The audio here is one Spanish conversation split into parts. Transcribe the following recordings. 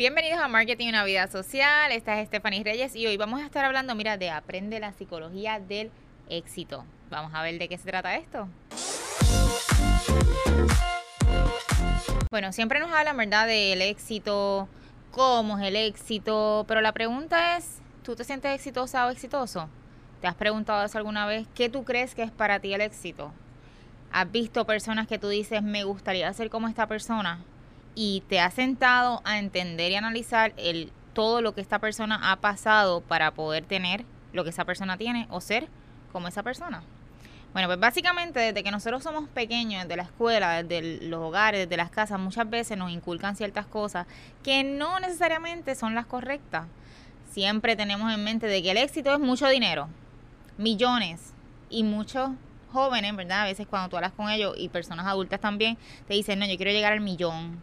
Bienvenidos a Marketing y una vida social. Esta es Stephanie Reyes y hoy vamos a estar hablando, mira, de aprende la psicología del éxito. Vamos a ver de qué se trata esto. Bueno, siempre nos hablan, ¿verdad?, del éxito, cómo es el éxito, pero la pregunta es, ¿tú te sientes exitosa o exitoso? ¿Te has preguntado eso alguna vez? ¿Qué tú crees que es para ti el éxito? ¿Has visto personas que tú dices, me gustaría ser como esta persona? Y te has sentado a entender y analizar el, todo lo que esta persona ha pasado para poder tener lo que esa persona tiene o ser como esa persona. Bueno, pues básicamente desde que nosotros somos pequeños, desde la escuela, desde los hogares, desde las casas, muchas veces nos inculcan ciertas cosas que no necesariamente son las correctas. Siempre tenemos en mente de que el éxito es mucho dinero, millones y muchos jóvenes, ¿verdad? A veces cuando tú hablas con ellos y personas adultas también, te dicen, no, yo quiero llegar al millón,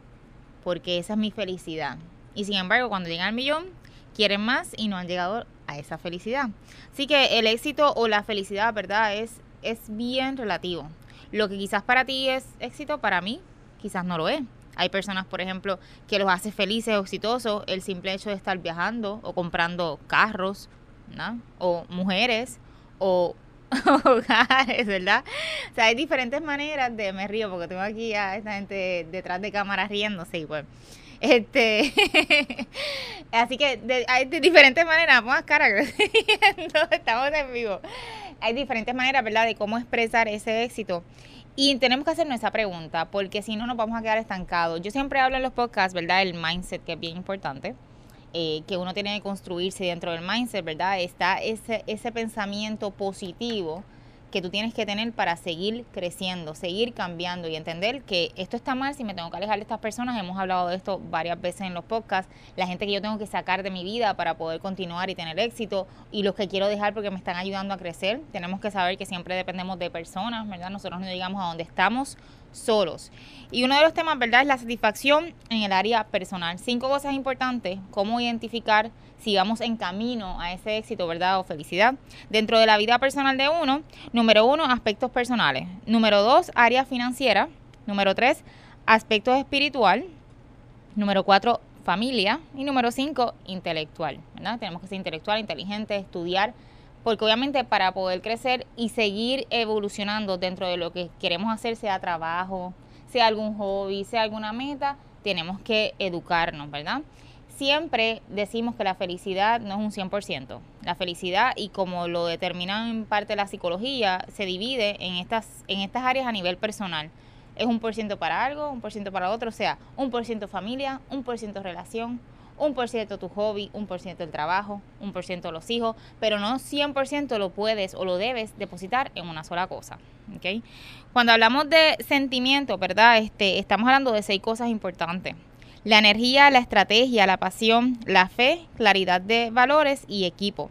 porque esa es mi felicidad. Y sin embargo, cuando llegan al millón, quieren más y no han llegado a esa felicidad. Así que el éxito o la felicidad, ¿verdad? Es, es bien relativo. Lo que quizás para ti es éxito, para mí quizás no lo es. Hay personas, por ejemplo, que los hace felices o exitosos el simple hecho de estar viajando o comprando carros, ¿no? O mujeres o hogares, ¿verdad? O sea, hay diferentes maneras de, me río porque tengo aquí a esta gente detrás de cámara riéndose y pues, este, así que hay diferentes maneras, pongas cara, estamos en vivo. Hay diferentes maneras, ¿verdad?, de cómo expresar ese éxito. Y tenemos que hacernos esa pregunta, porque si no nos vamos a quedar estancados. Yo siempre hablo en los podcasts, ¿verdad?, el mindset, que es bien importante. Eh, que uno tiene que construirse dentro del mindset, ¿verdad? Está ese, ese pensamiento positivo que tú tienes que tener para seguir creciendo, seguir cambiando y entender que esto está mal si me tengo que alejar de estas personas. Hemos hablado de esto varias veces en los podcasts. La gente que yo tengo que sacar de mi vida para poder continuar y tener éxito y los que quiero dejar porque me están ayudando a crecer. Tenemos que saber que siempre dependemos de personas, ¿verdad? Nosotros no llegamos a donde estamos solos. Y uno de los temas, ¿verdad?, es la satisfacción en el área personal. Cinco cosas importantes, cómo identificar si vamos en camino a ese éxito, ¿verdad?, o felicidad. Dentro de la vida personal de uno, número uno, aspectos personales. Número dos, área financiera. Número tres, aspectos espiritual. Número cuatro, familia. Y número cinco, intelectual, ¿verdad? Tenemos que ser intelectual, inteligente, estudiar porque obviamente para poder crecer y seguir evolucionando dentro de lo que queremos hacer, sea trabajo, sea algún hobby, sea alguna meta, tenemos que educarnos, ¿verdad? Siempre decimos que la felicidad no es un 100%. La felicidad, y como lo determina en parte la psicología, se divide en estas, en estas áreas a nivel personal. Es un por ciento para algo, un por ciento para otro, o sea, un por ciento familia, un por ciento relación, un por ciento tu hobby, un por ciento el trabajo, un por ciento los hijos, pero no 100% lo puedes o lo debes depositar en una sola cosa. ¿okay? Cuando hablamos de sentimiento, ¿verdad? Este, estamos hablando de seis cosas importantes. La energía, la estrategia, la pasión, la fe, claridad de valores y equipo.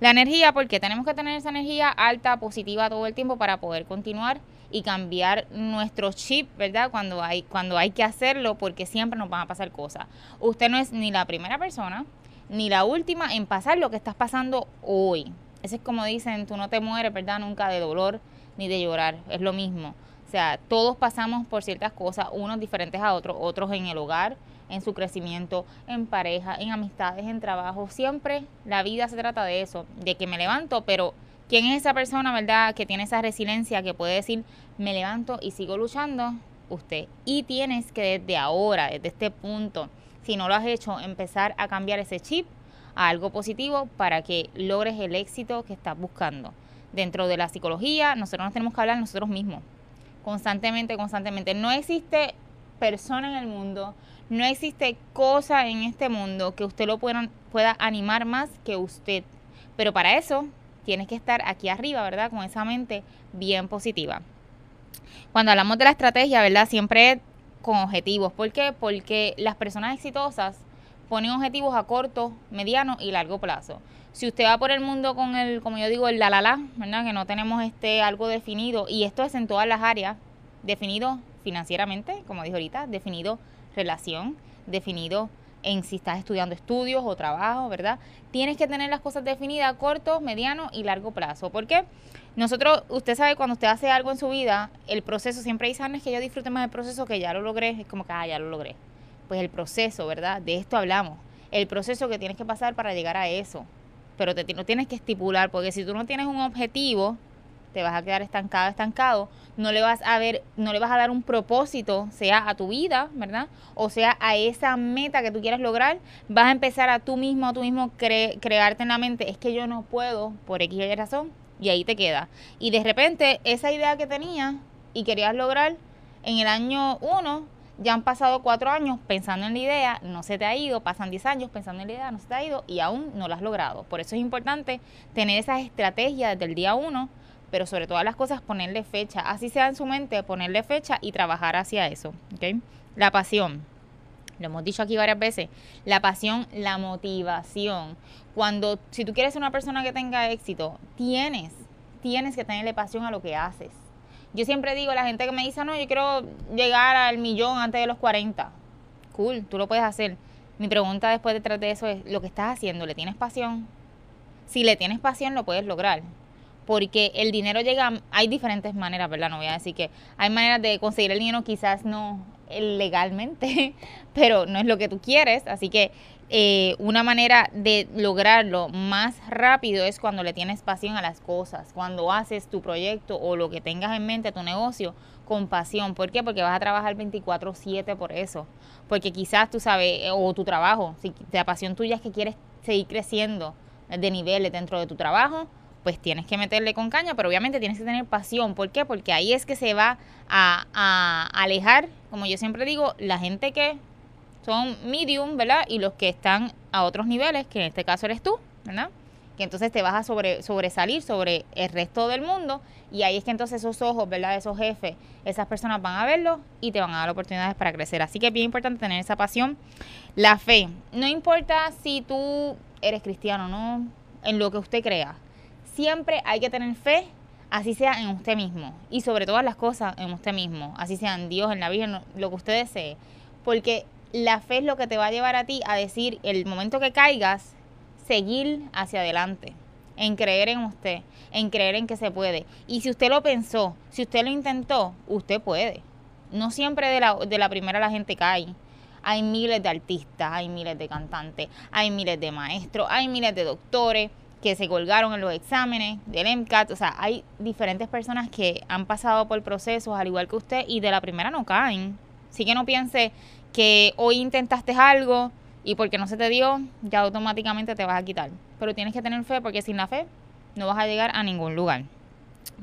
La energía, porque tenemos que tener esa energía alta, positiva todo el tiempo para poder continuar y cambiar nuestro chip, ¿verdad? Cuando hay, cuando hay que hacerlo, porque siempre nos van a pasar cosas. Usted no es ni la primera persona, ni la última en pasar lo que estás pasando hoy. Eso es como dicen, tú no te mueres, ¿verdad? Nunca de dolor ni de llorar, es lo mismo. O sea, todos pasamos por ciertas cosas, unos diferentes a otros, otros en el hogar, en su crecimiento, en pareja, en amistades, en trabajo. Siempre la vida se trata de eso, de que me levanto, pero ¿Quién es esa persona, verdad, que tiene esa resiliencia, que puede decir, me levanto y sigo luchando? Usted. Y tienes que desde ahora, desde este punto, si no lo has hecho, empezar a cambiar ese chip a algo positivo para que logres el éxito que estás buscando. Dentro de la psicología, nosotros nos tenemos que hablar nosotros mismos, constantemente, constantemente. No existe persona en el mundo, no existe cosa en este mundo que usted lo pueda, pueda animar más que usted. Pero para eso tienes que estar aquí arriba, ¿verdad? Con esa mente bien positiva. Cuando hablamos de la estrategia, ¿verdad? Siempre con objetivos. ¿Por qué? Porque las personas exitosas ponen objetivos a corto, mediano y largo plazo. Si usted va por el mundo con el, como yo digo, el la la la, ¿verdad? Que no tenemos este algo definido, y esto es en todas las áreas, definido financieramente, como dijo ahorita, definido relación, definido en si estás estudiando estudios o trabajo, ¿verdad? Tienes que tener las cosas definidas a corto, mediano y largo plazo. ¿Por qué? Nosotros, usted sabe, cuando usted hace algo en su vida, el proceso siempre dice, es que yo disfrute más del proceso que ya lo logré, es como que, ah, ya lo logré. Pues el proceso, ¿verdad? De esto hablamos. El proceso que tienes que pasar para llegar a eso. Pero te lo tienes que estipular, porque si tú no tienes un objetivo, te vas a quedar estancado, estancado, no le vas a ver, no le vas a dar un propósito, sea a tu vida, ¿verdad? O sea, a esa meta que tú quieres lograr, vas a empezar a tú mismo, a tú mismo crearte en la mente, es que yo no puedo por X y razón, y ahí te queda. Y de repente, esa idea que tenías y querías lograr en el año 1, ya han pasado cuatro años pensando en la idea, no se te ha ido, pasan 10 años pensando en la idea, no se te ha ido y aún no lo has logrado. Por eso es importante tener esas estrategias desde el día 1 pero sobre todas las cosas ponerle fecha, así sea en su mente, ponerle fecha y trabajar hacia eso. La pasión, lo hemos dicho aquí varias veces, la pasión, la motivación. Cuando, si tú quieres ser una persona que tenga éxito, tienes, tienes que tenerle pasión a lo que haces. Yo siempre digo, la gente que me dice, no, yo quiero llegar al millón antes de los 40. Cool, tú lo puedes hacer. Mi pregunta después detrás de eso es, ¿lo que estás haciendo, le tienes pasión? Si le tienes pasión, lo puedes lograr porque el dinero llega, hay diferentes maneras, ¿verdad? No voy a decir que hay maneras de conseguir el dinero, quizás no legalmente, pero no es lo que tú quieres, así que eh, una manera de lograrlo más rápido es cuando le tienes pasión a las cosas, cuando haces tu proyecto o lo que tengas en mente, tu negocio, con pasión. ¿Por qué? Porque vas a trabajar 24/7 por eso. Porque quizás tú sabes, o tu trabajo, si la pasión tuya es que quieres seguir creciendo de niveles dentro de tu trabajo, pues tienes que meterle con caña, pero obviamente tienes que tener pasión. ¿Por qué? Porque ahí es que se va a, alejar, como yo siempre digo, la gente que son medium, ¿verdad? Y los que están a otros niveles, que en este caso eres tú, ¿verdad? Que entonces te vas a sobre, sobresalir sobre el resto del mundo y ahí es que entonces esos ojos, ¿verdad? Esos jefes, esas personas van a verlo y te van a dar oportunidades para crecer. Así que es bien importante tener esa pasión. La fe. No importa si tú eres cristiano, ¿no? En lo que usted crea siempre hay que tener fe, así sea en usted mismo. Y sobre todas las cosas en usted mismo. Así sea en Dios, en la Virgen, lo que usted desee. Porque la fe es lo que te va a llevar a ti a decir, el momento que caigas, seguir hacia adelante. En creer en usted, en creer en que se puede. Y si usted lo pensó, si usted lo intentó, usted puede. No siempre de la, de la primera la gente cae. Hay miles de artistas, hay miles de cantantes, hay miles de maestros, hay miles de doctores, que se colgaron en los exámenes del MCAT. O sea, hay diferentes personas que han pasado por procesos al igual que usted y de la primera no caen. Así que no piense que hoy intentaste algo y porque no se te dio, ya automáticamente te vas a quitar. Pero tienes que tener fe porque sin la fe no vas a llegar a ningún lugar.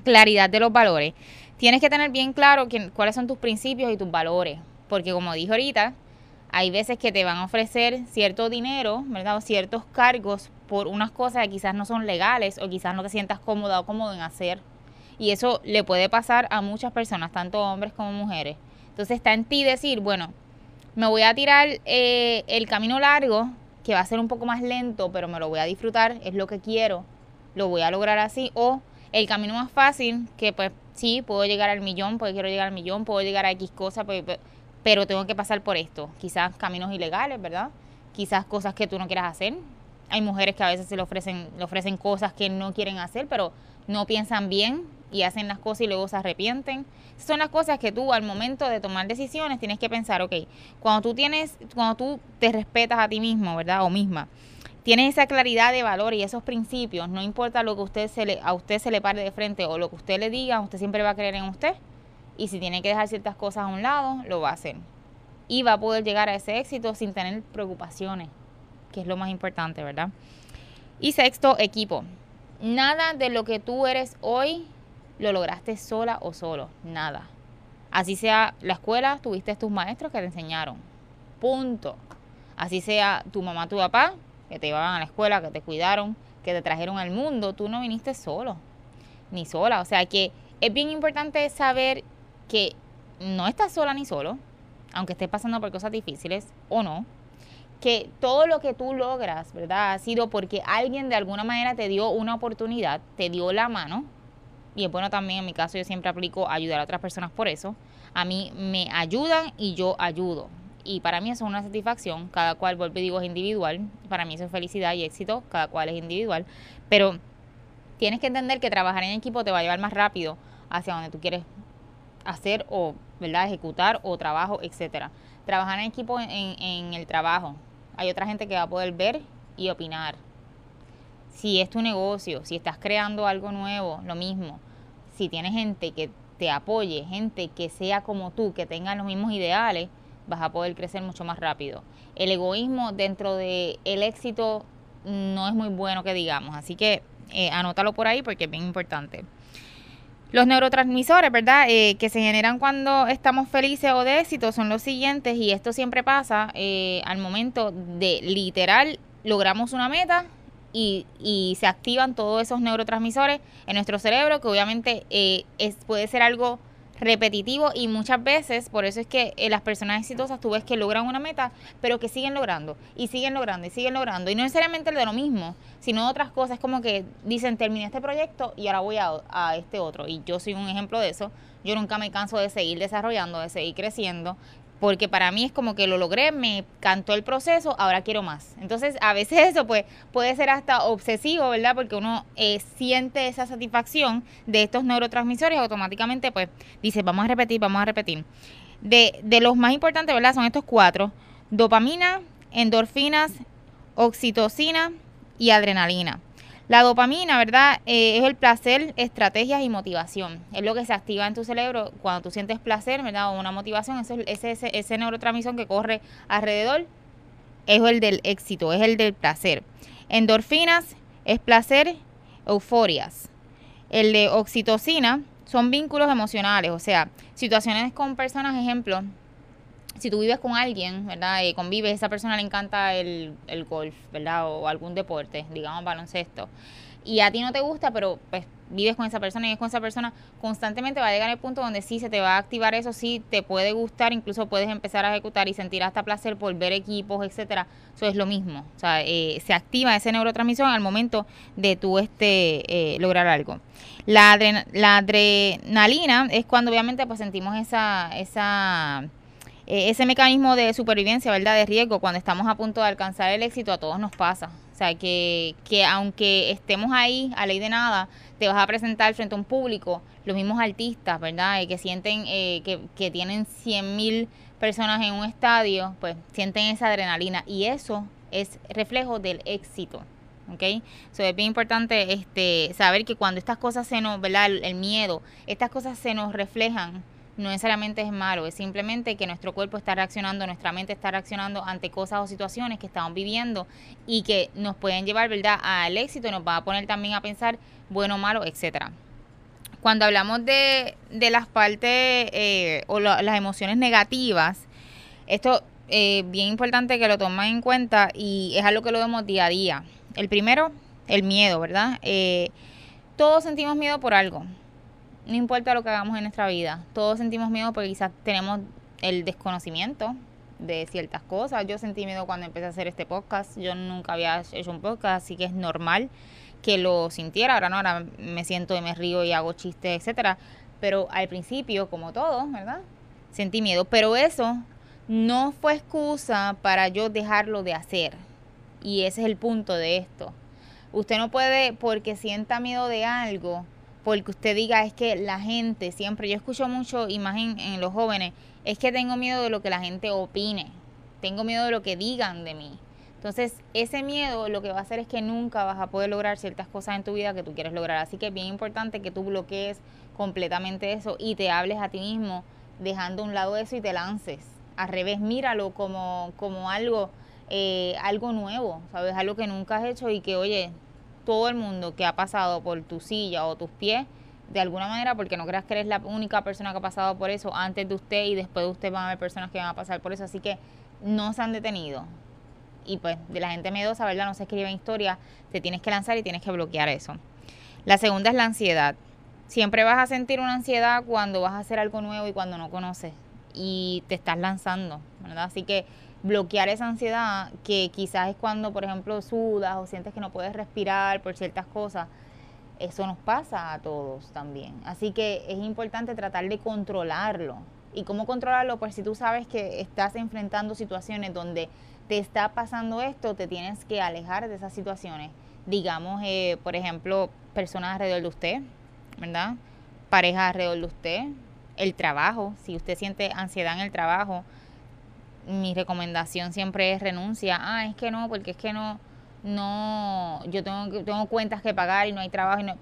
Claridad de los valores. Tienes que tener bien claro cuáles son tus principios y tus valores. Porque como dije ahorita, hay veces que te van a ofrecer cierto dinero, ¿verdad? Ciertos cargos por unas cosas que quizás no son legales o quizás no te sientas cómoda o cómodo en hacer. Y eso le puede pasar a muchas personas, tanto hombres como mujeres. Entonces está en ti decir, bueno, me voy a tirar eh, el camino largo, que va a ser un poco más lento, pero me lo voy a disfrutar, es lo que quiero, lo voy a lograr así. O el camino más fácil, que pues sí, puedo llegar al millón, porque quiero llegar al millón, puedo llegar a X cosas, pues, pues, pero tengo que pasar por esto. Quizás caminos ilegales, ¿verdad? Quizás cosas que tú no quieras hacer, hay mujeres que a veces se le ofrecen, le ofrecen cosas que no quieren hacer, pero no piensan bien y hacen las cosas y luego se arrepienten. son las cosas que tú al momento de tomar decisiones tienes que pensar, ok, cuando tú tienes, cuando tú te respetas a ti mismo, ¿verdad? O misma, tienes esa claridad de valor y esos principios, no importa lo que usted se le, a usted se le pare de frente o lo que usted le diga, usted siempre va a creer en usted. Y si tiene que dejar ciertas cosas a un lado, lo va a hacer. Y va a poder llegar a ese éxito sin tener preocupaciones que es lo más importante, ¿verdad? Y sexto, equipo. Nada de lo que tú eres hoy lo lograste sola o solo, nada. Así sea la escuela, tuviste tus maestros que te enseñaron. Punto. Así sea tu mamá, tu papá, que te llevaban a la escuela, que te cuidaron, que te trajeron al mundo, tú no viniste solo, ni sola. O sea que es bien importante saber que no estás sola ni solo, aunque estés pasando por cosas difíciles o no, que todo lo que tú logras, ¿verdad? Ha sido porque alguien de alguna manera te dio una oportunidad, te dio la mano. Y es bueno también, en mi caso, yo siempre aplico ayudar a otras personas por eso. A mí me ayudan y yo ayudo. Y para mí eso es una satisfacción. Cada cual, vuelvo y digo, es individual. Para mí eso es felicidad y éxito. Cada cual es individual. Pero tienes que entender que trabajar en equipo te va a llevar más rápido hacia donde tú quieres hacer o, ¿verdad? Ejecutar o trabajo, etcétera. trabajar en equipo en, en el trabajo. Hay otra gente que va a poder ver y opinar. Si es tu negocio, si estás creando algo nuevo, lo mismo. Si tienes gente que te apoye, gente que sea como tú, que tenga los mismos ideales, vas a poder crecer mucho más rápido. El egoísmo dentro del el éxito no es muy bueno que digamos, así que eh, anótalo por ahí porque es bien importante. Los neurotransmisores, ¿verdad? Eh, que se generan cuando estamos felices o de éxito son los siguientes y esto siempre pasa eh, al momento de literal logramos una meta y, y, se activan todos esos neurotransmisores en nuestro cerebro que obviamente es, puede ser algo repetitivo y muchas veces, por eso es que eh, las personas exitosas tú ves que logran una meta, pero que siguen logrando y siguen logrando y siguen logrando. Y no necesariamente de lo mismo, sino otras cosas, como que dicen, terminé este proyecto y ahora voy a, a este otro. Y yo soy un ejemplo de eso. Yo nunca me canso de seguir desarrollando, de seguir creciendo porque para mí es como que lo logré, me cantó el proceso, ahora quiero más. Entonces, a veces eso pues, puede ser hasta obsesivo, ¿verdad? Porque uno eh, siente esa satisfacción de estos neurotransmisores, automáticamente pues dice, vamos a repetir, vamos a repetir. De, de los más importantes, ¿verdad? Son estos cuatro, dopamina, endorfinas, oxitocina y adrenalina. La dopamina, ¿verdad? Eh, es el placer, estrategias y motivación. Es lo que se activa en tu cerebro cuando tú sientes placer, ¿verdad? O una motivación. Ese, ese, ese, neurotransmisión que corre alrededor es el del éxito, es el del placer. Endorfinas es placer, euforias. El de oxitocina son vínculos emocionales, o sea, situaciones con personas, ejemplo, si tú vives con alguien, ¿verdad? Y convives, esa persona le encanta el, el golf, ¿verdad? O algún deporte, digamos baloncesto. Y a ti no te gusta, pero pues vives con esa persona y es con esa persona, constantemente va a llegar el punto donde sí se te va a activar eso, sí te puede gustar, incluso puedes empezar a ejecutar y sentir hasta placer por ver equipos, etcétera. Eso es lo mismo. O sea, eh, se activa ese neurotransmisión al momento de tú este, eh, lograr algo. La, la adrenalina es cuando obviamente pues sentimos esa, esa eh, ese mecanismo de supervivencia, ¿verdad? De riesgo, cuando estamos a punto de alcanzar el éxito, a todos nos pasa. O sea, que, que aunque estemos ahí a ley de nada, te vas a presentar frente a un público, los mismos artistas, ¿verdad? Eh, que sienten eh, que, que tienen 100 mil personas en un estadio, pues sienten esa adrenalina y eso es reflejo del éxito. ¿ok? So, es bien importante este, saber que cuando estas cosas se nos, ¿verdad? el miedo, estas cosas se nos reflejan no necesariamente es malo, es simplemente que nuestro cuerpo está reaccionando, nuestra mente está reaccionando ante cosas o situaciones que estamos viviendo y que nos pueden llevar, ¿verdad?, al éxito nos va a poner también a pensar bueno, malo, etcétera. Cuando hablamos de, de las partes eh, o las emociones negativas, esto es eh, bien importante que lo tomen en cuenta y es algo que lo vemos día a día. El primero, el miedo, ¿verdad? Eh, todos sentimos miedo por algo no importa lo que hagamos en nuestra vida, todos sentimos miedo porque quizás tenemos el desconocimiento de ciertas cosas. Yo sentí miedo cuando empecé a hacer este podcast. Yo nunca había hecho un podcast, así que es normal que lo sintiera. Ahora no, ahora me siento y me río y hago chistes, etcétera. Pero al principio, como todo, ¿verdad? Sentí miedo. Pero eso no fue excusa para yo dejarlo de hacer. Y ese es el punto de esto. Usted no puede, porque sienta miedo de algo, porque usted diga es que la gente siempre, yo escucho mucho imagen en los jóvenes, es que tengo miedo de lo que la gente opine, tengo miedo de lo que digan de mí. Entonces, ese miedo lo que va a hacer es que nunca vas a poder lograr ciertas cosas en tu vida que tú quieres lograr. Así que es bien importante que tú bloquees completamente eso y te hables a ti mismo dejando a un lado eso y te lances. Al revés, míralo como, como algo, eh, algo nuevo, ¿sabes? Algo que nunca has hecho y que, oye, todo el mundo que ha pasado por tu silla o tus pies, de alguna manera, porque no creas que eres la única persona que ha pasado por eso, antes de usted y después de usted van a haber personas que van a pasar por eso, así que no se han detenido. Y pues de la gente miedosa, ¿verdad? No se escribe en historia, te tienes que lanzar y tienes que bloquear eso. La segunda es la ansiedad. Siempre vas a sentir una ansiedad cuando vas a hacer algo nuevo y cuando no conoces y te estás lanzando, ¿verdad? Así que bloquear esa ansiedad, que quizás es cuando, por ejemplo, sudas o sientes que no puedes respirar por ciertas cosas. Eso nos pasa a todos también. Así que es importante tratar de controlarlo. ¿Y cómo controlarlo? Pues si tú sabes que estás enfrentando situaciones donde te está pasando esto, te tienes que alejar de esas situaciones. Digamos, eh, por ejemplo, personas alrededor de usted, ¿verdad? Parejas alrededor de usted, el trabajo, si usted siente ansiedad en el trabajo, mi recomendación siempre es renuncia. Ah, es que no, porque es que no, no, yo tengo, tengo cuentas que pagar y no hay trabajo y no,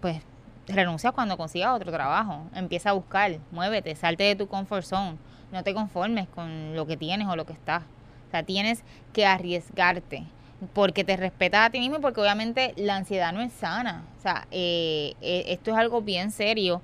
pues renuncia cuando consigas otro trabajo. Empieza a buscar, muévete, salte de tu comfort zone. No te conformes con lo que tienes o lo que estás. O sea, tienes que arriesgarte porque te respetas a ti mismo y porque obviamente la ansiedad no es sana. O sea, eh, eh, esto es algo bien serio.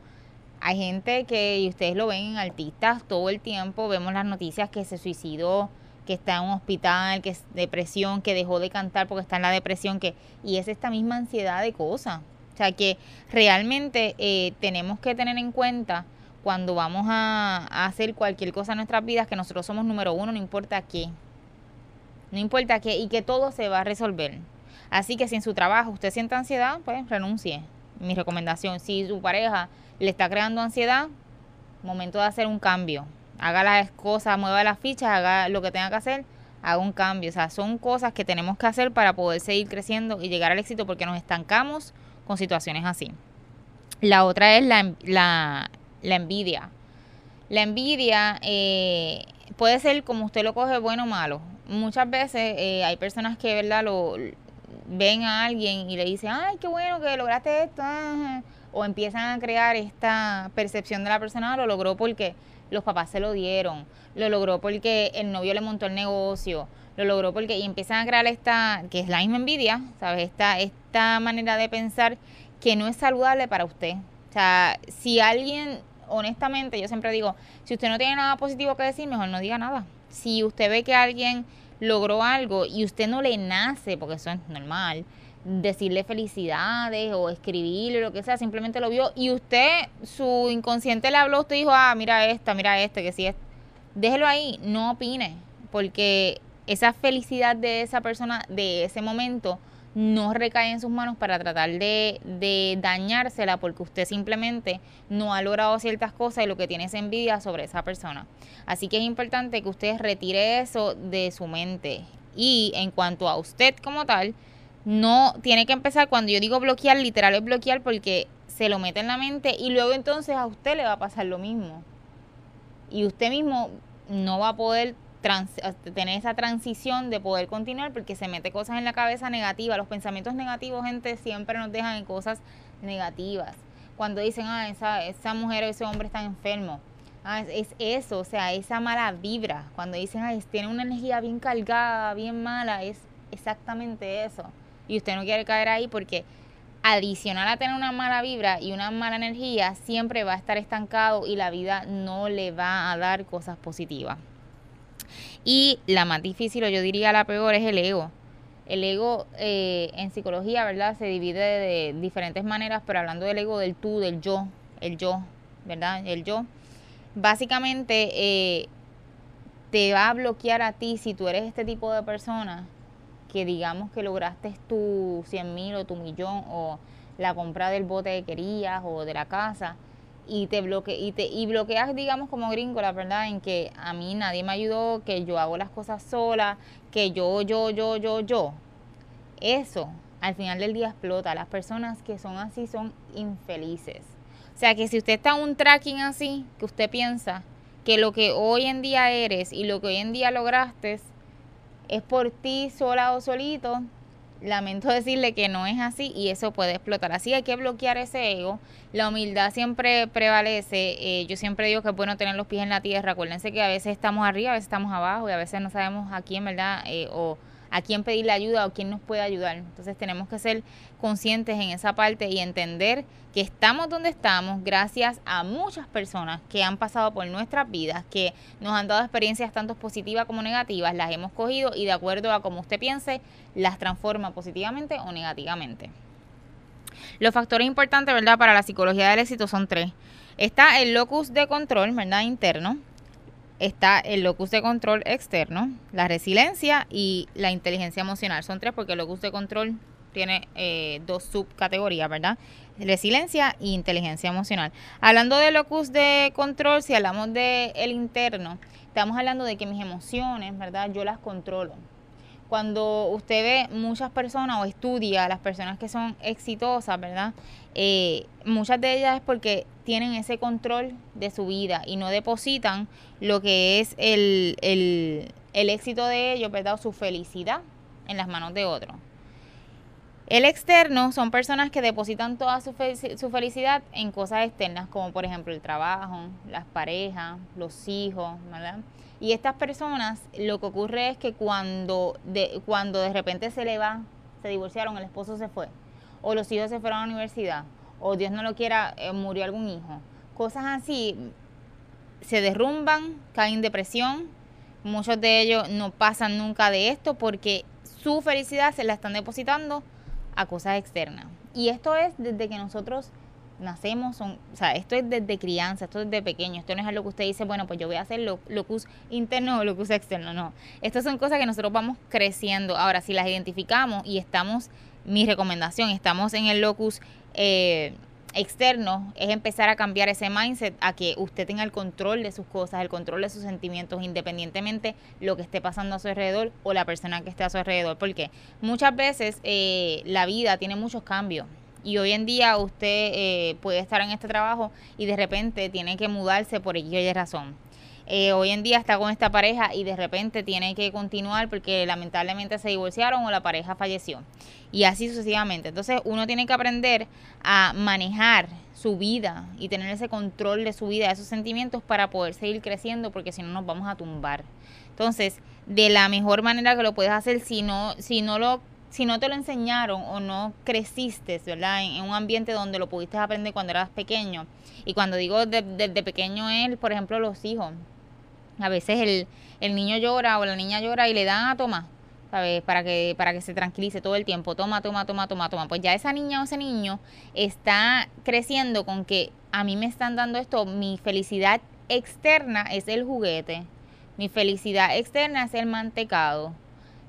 Hay gente que, y ustedes lo ven en artistas todo el tiempo, vemos las noticias que se suicidó, que está en un hospital, que es depresión, que dejó de cantar porque está en la depresión, que y es esta misma ansiedad de cosas. O sea que realmente eh, tenemos que tener en cuenta cuando vamos a, a hacer cualquier cosa en nuestras vidas que nosotros somos número uno, no importa qué. No importa qué y que todo se va a resolver. Así que si en su trabajo usted siente ansiedad, pues renuncie. Mi recomendación, si su pareja le está creando ansiedad, momento de hacer un cambio. Haga las cosas, mueva las fichas, haga lo que tenga que hacer, haga un cambio. O sea, son cosas que tenemos que hacer para poder seguir creciendo y llegar al éxito porque nos estancamos con situaciones así. La otra es la, la, la envidia. La envidia eh, puede ser como usted lo coge bueno o malo. Muchas veces eh, hay personas que, ¿verdad? Lo, ven a alguien y le dicen, ay, qué bueno que lograste esto. O empiezan a crear esta percepción de la persona, lo logró porque los papás se lo dieron, lo logró porque el novio le montó el negocio, lo logró porque, y empiezan a crear esta, que es la misma envidia, ¿sabes? Esta, esta manera de pensar que no es saludable para usted. O sea, si alguien, honestamente, yo siempre digo, si usted no tiene nada positivo que decir, mejor no diga nada. Si usted ve que alguien logró algo y usted no le nace, porque eso es normal, decirle felicidades o escribirle lo que sea, simplemente lo vio y usted, su inconsciente le habló, usted dijo, ah, mira esta, mira este, que si es, déjelo ahí, no opine, porque esa felicidad de esa persona, de ese momento, no recae en sus manos para tratar de, de, dañársela porque usted simplemente no ha logrado ciertas cosas y lo que tiene es envidia sobre esa persona. Así que es importante que usted retire eso de su mente. Y en cuanto a usted como tal, no tiene que empezar cuando yo digo bloquear, literal es bloquear porque se lo mete en la mente y luego entonces a usted le va a pasar lo mismo. Y usted mismo no va a poder tener esa transición de poder continuar porque se mete cosas en la cabeza negativas. Los pensamientos negativos, gente, siempre nos dejan en cosas negativas. Cuando dicen, ah, esa, esa mujer o ese hombre están enfermo. Ah, es, eso, o sea, esa mala vibra. Cuando dicen, ah, tiene una energía bien cargada, bien mala, es exactamente eso. Y usted no quiere caer ahí porque adicional a tener una mala vibra y una mala energía, siempre va a estar estancado y la vida no le va a dar cosas positivas. Y la más difícil, o yo diría la peor, es el ego. El ego eh, en psicología, ¿verdad? Se divide de diferentes maneras, pero hablando del ego, del tú, del yo, el yo, ¿verdad? El yo. Básicamente eh, te va a bloquear a ti si tú eres este tipo de persona que digamos que lograste tu 100 mil o tu millón o la compra del bote que querías o de la casa y te bloque y te y bloqueas digamos como gringo la verdad en que a mí nadie me ayudó que yo hago las cosas sola que yo yo yo yo yo. Eso al final del día explota. Las personas que son así son infelices. O sea que si usted está en un tracking así que usted piensa que lo que hoy en día eres y lo que hoy en día lograste es por ti sola o solito lamento decirle que no es así y eso puede explotar. Así hay que bloquear ese ego. La humildad siempre prevalece. Eh, yo siempre digo que es bueno tener los pies en la tierra. Acuérdense que a veces estamos arriba, a veces estamos abajo y a veces no sabemos a quién, ¿verdad? Eh, o a quién pedirle ayuda o quién nos puede ayudar. Entonces tenemos que ser conscientes en esa parte y entender que estamos donde estamos gracias a muchas personas que han pasado por nuestras vidas, que nos han dado experiencias tanto positivas como negativas, las hemos cogido y de acuerdo a como usted piense, las transforma positivamente o negativamente. Los factores importantes, ¿verdad? Para la psicología del éxito son tres. Está el locus de control, ¿verdad? Interno, está el locus de control externo, la resiliencia y la inteligencia emocional. Son tres porque el locus de control tiene eh, dos subcategorías, ¿verdad? Resiliencia e inteligencia emocional. Hablando de locus de control, si hablamos de el interno, estamos hablando de que mis emociones, ¿verdad? Yo las controlo. Cuando usted ve muchas personas o estudia las personas que son exitosas, ¿verdad? Eh, muchas de ellas es porque tienen ese control de su vida y no depositan lo que es el, el, el éxito de ellos, ¿verdad? O su felicidad en las manos de otros. El externo son personas que depositan toda su, su, felicidad en cosas externas, como por ejemplo el trabajo, las parejas, los hijos, ¿verdad? Y estas personas, lo que ocurre es que cuando de, cuando de repente se le va, se divorciaron, el esposo se fue, o los hijos se fueron a la universidad, o Dios no lo quiera, eh, murió algún hijo, cosas así, se derrumban, caen en depresión, muchos de ellos no pasan nunca de esto porque su felicidad se la están depositando a cosas externas. Y esto es desde que nosotros nacemos, son, o sea, esto es desde crianza, esto es desde pequeño, esto no es algo que usted dice, bueno, pues yo voy a hacer lo, locus interno o locus externo, no. Estas son cosas que nosotros vamos creciendo. Ahora, si las identificamos y estamos, mi recomendación, estamos en el locus eh, externo es empezar a cambiar ese mindset a que usted tenga el control de sus cosas, el control de sus sentimientos, independientemente lo que esté pasando a su alrededor o la persona que esté a su alrededor. Porque muchas veces eh, la vida tiene muchos cambios. Y hoy en día usted eh, puede estar en este trabajo y de repente tiene que mudarse por X razón. Eh, hoy en día está con esta pareja y de repente tiene que continuar porque lamentablemente se divorciaron o la pareja falleció. Y así sucesivamente. Entonces uno tiene que aprender a manejar su vida y tener ese control de su vida, de esos sentimientos para poder seguir creciendo porque si no nos vamos a tumbar. Entonces, de la mejor manera que lo puedes hacer si no, si no lo si no te lo enseñaron o no creciste, ¿verdad? En, un ambiente donde lo pudiste aprender cuando eras pequeño. Y cuando digo desde pequeño es, por ejemplo, los hijos. A veces el, el niño llora o la niña llora y le dan a tomar, ¿sabes? Para que, para que se tranquilice todo el tiempo. Toma, toma, toma, toma, toma. Pues ya esa niña o ese niño está creciendo con que a mí me están dando esto, mi felicidad externa es el juguete, mi felicidad externa es el mantecado.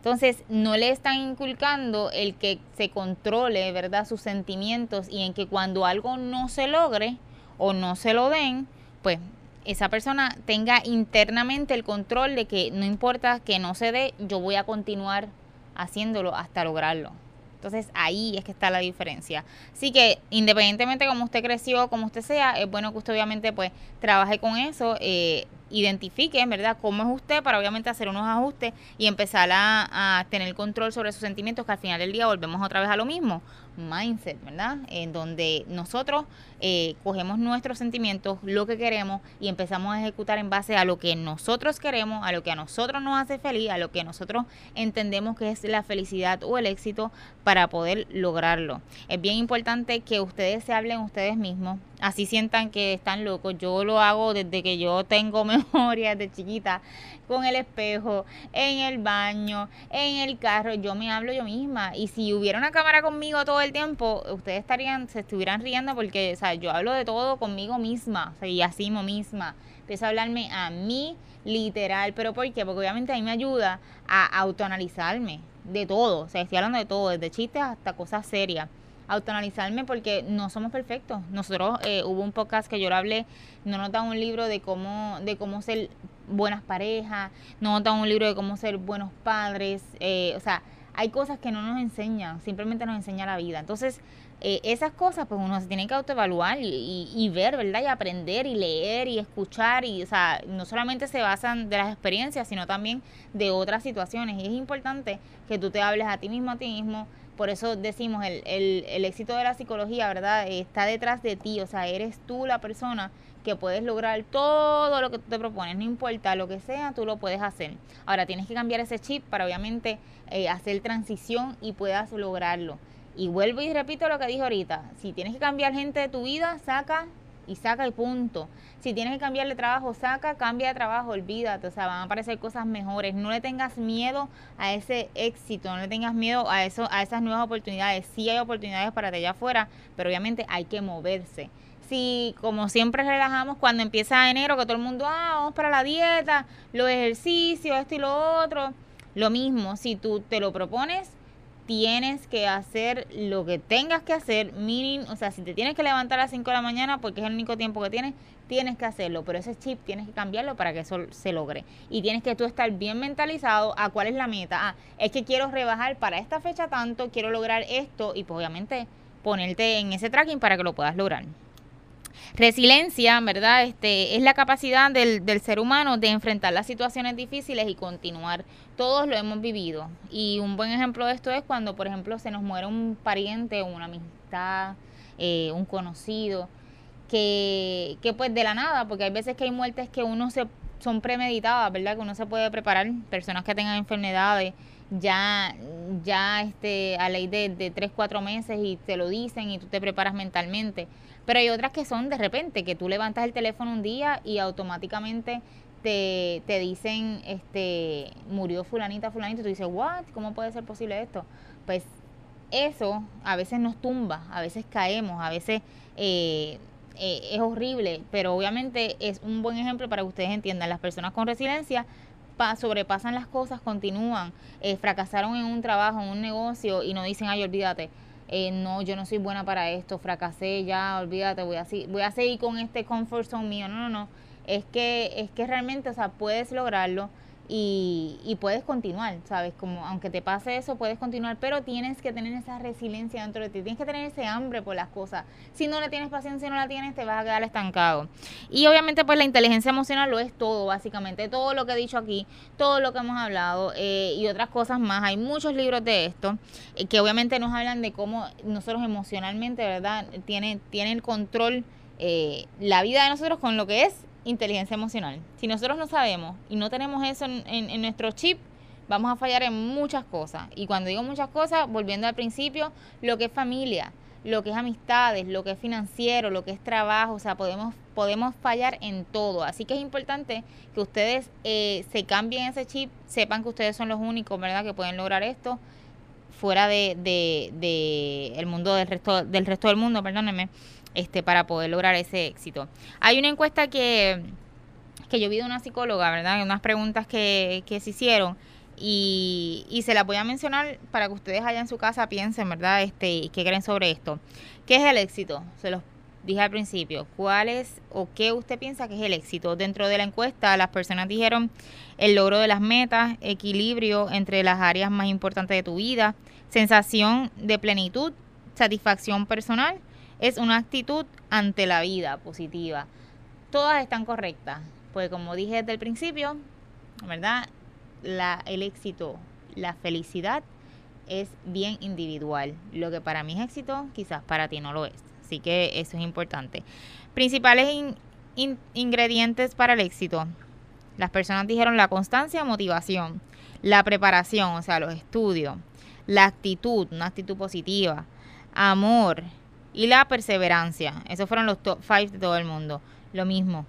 Entonces, no le están inculcando el que se controle, ¿verdad?, sus sentimientos y en que cuando algo no se logre o no se lo den, pues esa persona tenga internamente el control de que no importa que no se dé, yo voy a continuar haciéndolo hasta lograrlo. Entonces ahí es que está la diferencia. Así que independientemente como usted creció, como usted sea, es bueno que usted obviamente pues trabaje con eso, eh, identifique, ¿verdad?, cómo es usted para obviamente hacer unos ajustes y empezar a, a tener control sobre sus sentimientos, que al final del día volvemos otra vez a lo mismo mindset, ¿verdad? En donde nosotros eh, cogemos nuestros sentimientos, lo que queremos y empezamos a ejecutar en base a lo que nosotros queremos, a lo que a nosotros nos hace feliz, a lo que nosotros entendemos que es la felicidad o el éxito para poder lograrlo. Es bien importante que ustedes se hablen ustedes mismos, así sientan que están locos. Yo lo hago desde que yo tengo memoria de chiquita, con el espejo, en el baño, en el carro, yo me hablo yo misma. Y si hubiera una cámara conmigo todo el tiempo, ustedes estarían, se estuvieran riendo porque, o sea, yo hablo de todo conmigo misma, o sea, y así misma. Empiezo a hablarme a mí literal, pero ¿por qué? Porque obviamente a mí me ayuda a autoanalizarme de todo, o sea, estoy hablando de todo, desde chistes hasta cosas serias autoanalizarme porque no somos perfectos. Nosotros eh, hubo un podcast que yo le hablé, no nos da un libro de cómo, de cómo ser buenas parejas, no nos da un libro de cómo ser buenos padres, eh, o sea, hay cosas que no nos enseñan, simplemente nos enseña la vida. Entonces, eh, esas cosas, pues uno se tiene que autoevaluar y, y, ver, ¿verdad? Y aprender y leer y escuchar. Y, o sea, no solamente se basan de las experiencias, sino también de otras situaciones. Y es importante que tú te hables a ti mismo, a ti mismo. Por eso decimos, el, el, el éxito de la psicología, ¿verdad? Está detrás de ti. O sea, eres tú la persona que puedes lograr todo lo que te propones, no importa lo que sea, tú lo puedes hacer. Ahora tienes que cambiar ese chip para obviamente eh, hacer transición y puedas lograrlo. Y vuelvo y repito lo que dije ahorita, si tienes que cambiar gente de tu vida, saca y saca el punto. Si tienes que cambiar de trabajo, saca, cambia de trabajo, olvídate, o sea, van a aparecer cosas mejores. No le tengas miedo a ese éxito, no le tengas miedo a eso, a esas nuevas oportunidades. Sí hay oportunidades para ti allá afuera, pero obviamente hay que moverse si como siempre relajamos cuando empieza enero, que todo el mundo, ah, vamos para la dieta, los ejercicios, esto y lo otro, lo mismo, si tú te lo propones, tienes que hacer lo que tengas que hacer, mínimo, o sea, si te tienes que levantar a las 5 de la mañana porque es el único tiempo que tienes, tienes que hacerlo, pero ese chip tienes que cambiarlo para que eso se logre. Y tienes que tú estar bien mentalizado a cuál es la meta. Ah, es que quiero rebajar para esta fecha tanto, quiero lograr esto y pues obviamente ponerte en ese tracking para que lo puedas lograr. Resiliencia, ¿verdad? Este, es la capacidad del, del, ser humano de enfrentar las situaciones difíciles y continuar. Todos lo hemos vivido. Y un buen ejemplo de esto es cuando, por ejemplo, se nos muere un pariente, una amistad, eh, un conocido, que, que pues de la nada, porque hay veces que hay muertes que uno se son premeditadas, ¿verdad? Que uno se puede preparar, personas que tengan enfermedades, ya, ya este, a ley de, de 3, 4 meses y te lo dicen y tú te preparas mentalmente. Pero hay otras que son de repente, que tú levantas el teléfono un día y automáticamente te, te dicen, este, murió fulanita, fulanita, y tú dices, what, ¿cómo puede ser posible esto? Pues eso a veces nos tumba, a veces caemos, a veces eh, eh, es horrible, pero obviamente es un buen ejemplo para que ustedes entiendan, las personas con resiliencia sobrepasan las cosas, continúan, eh, fracasaron en un trabajo, en un negocio y no dicen, ay, olvídate, eh, no, yo no soy buena para esto, fracasé ya, olvídate, voy a, voy a seguir con este comfort zone mío. No, no, no. Es que, es que realmente, o sea, puedes lograrlo y, y puedes continuar, ¿sabes? Como aunque te pase eso, puedes continuar, pero tienes que tener esa resiliencia dentro de ti, tienes que tener ese hambre por las cosas. Si no le tienes paciencia, no la tienes, te vas a quedar estancado. Y obviamente, pues la inteligencia emocional lo es todo, básicamente, todo lo que he dicho aquí, todo lo que hemos hablado eh, y otras cosas más. Hay muchos libros de esto eh, que obviamente nos hablan de cómo nosotros emocionalmente, ¿verdad? Tiene, tiene el control eh, la vida de nosotros con lo que es inteligencia emocional. Si nosotros no sabemos y no tenemos eso en, nuestro chip, vamos a fallar en muchas cosas. Y cuando digo muchas cosas, volviendo al principio, lo que es familia, lo que es amistades, lo que es financiero, lo que es trabajo, o sea, podemos, podemos fallar en todo. Así que es importante que ustedes eh, se cambien ese chip, sepan que ustedes son los únicos, ¿verdad?, que pueden lograr esto fuera de, de, de el mundo del resto, del resto del mundo, perdónenme este, para poder lograr ese éxito. Hay una encuesta que, que yo vi de una psicóloga, ¿verdad? Unas preguntas que, que se hicieron y, y, se las voy a mencionar para que ustedes allá en su casa piensen, ¿verdad? Este, qué creen sobre esto. ¿Qué es el éxito? Se los dije al principio. ¿Cuál es o qué usted piensa que es el éxito? Dentro de la encuesta, las personas dijeron el logro de las metas, equilibrio entre las áreas más importantes de tu vida, sensación de plenitud, satisfacción personal, es una actitud ante la vida positiva. Todas están correctas, pues como dije desde el principio, ¿verdad? El éxito, la felicidad es bien individual. Lo que para mí es éxito, quizás para ti no lo es. Así que eso es importante. Principales ingredientes para el éxito. Las personas dijeron la constancia, motivación, la preparación, o sea, los estudios, la actitud, una actitud positiva, amor, y la perseverancia. Esos fueron los top 5 de todo el mundo. Lo mismo.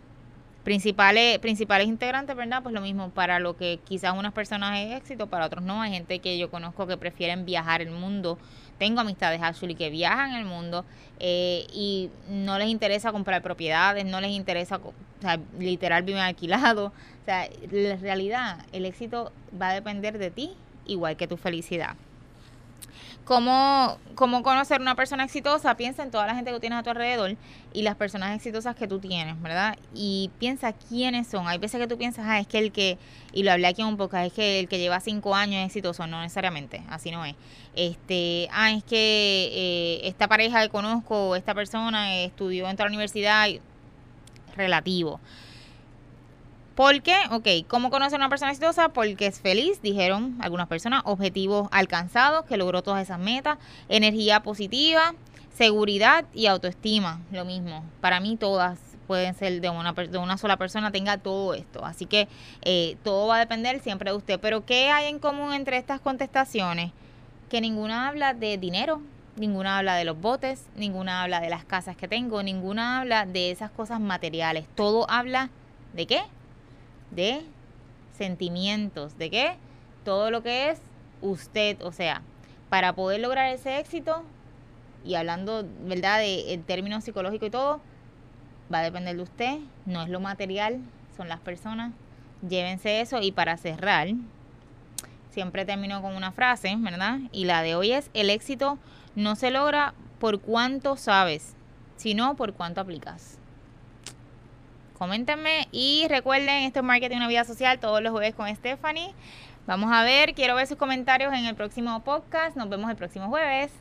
Principales, principales integrantes, ¿verdad? Pues lo mismo. Para lo que quizás unas personas es éxito, para otros no. Hay gente que yo conozco que prefieren viajar el mundo. Tengo amistades actually que viajan el mundo eh, y no les interesa comprar propiedades, no les interesa, o sea, literal viven alquilado. O sea, la realidad, el éxito va a depender de ti, igual que tu felicidad. ¿Cómo, ¿Cómo conocer una persona exitosa? Piensa en toda la gente que tienes a tu alrededor y las personas exitosas que tú tienes, ¿verdad? Y piensa quiénes son. Hay veces que tú piensas, ah, es que el que, y lo hablé aquí un poco, es que el que lleva cinco años es exitoso. No necesariamente, así no es. Este, ah, es que eh, esta pareja que conozco, esta persona estudió en la universidad, relativo. ¿Por qué? Ok, ¿cómo conocer a una persona exitosa? Porque es feliz, dijeron algunas personas, objetivos alcanzados, que logró todas esas metas, energía positiva, seguridad y autoestima, lo mismo. Para mí todas pueden ser de una, de una sola persona, tenga todo esto. Así que eh, todo va a depender siempre de usted. Pero ¿qué hay en común entre estas contestaciones? Que ninguna habla de dinero, ninguna habla de los botes, ninguna habla de las casas que tengo, ninguna habla de esas cosas materiales. Todo habla de qué? De sentimientos, de qué? Todo lo que es usted, o sea, para poder lograr ese éxito, y hablando, ¿verdad?, de en términos psicológicos y todo, va a depender de usted, no es lo material, son las personas. Llévense eso y para cerrar, siempre termino con una frase, ¿verdad? Y la de hoy es, el éxito no se logra por cuánto sabes, sino por cuánto aplicas coméntenme. Y recuerden, esto es Marketing Una Vida Social, todos los jueves con Stephanie. Vamos a ver, quiero ver sus comentarios en el próximo podcast. Nos vemos el próximo jueves.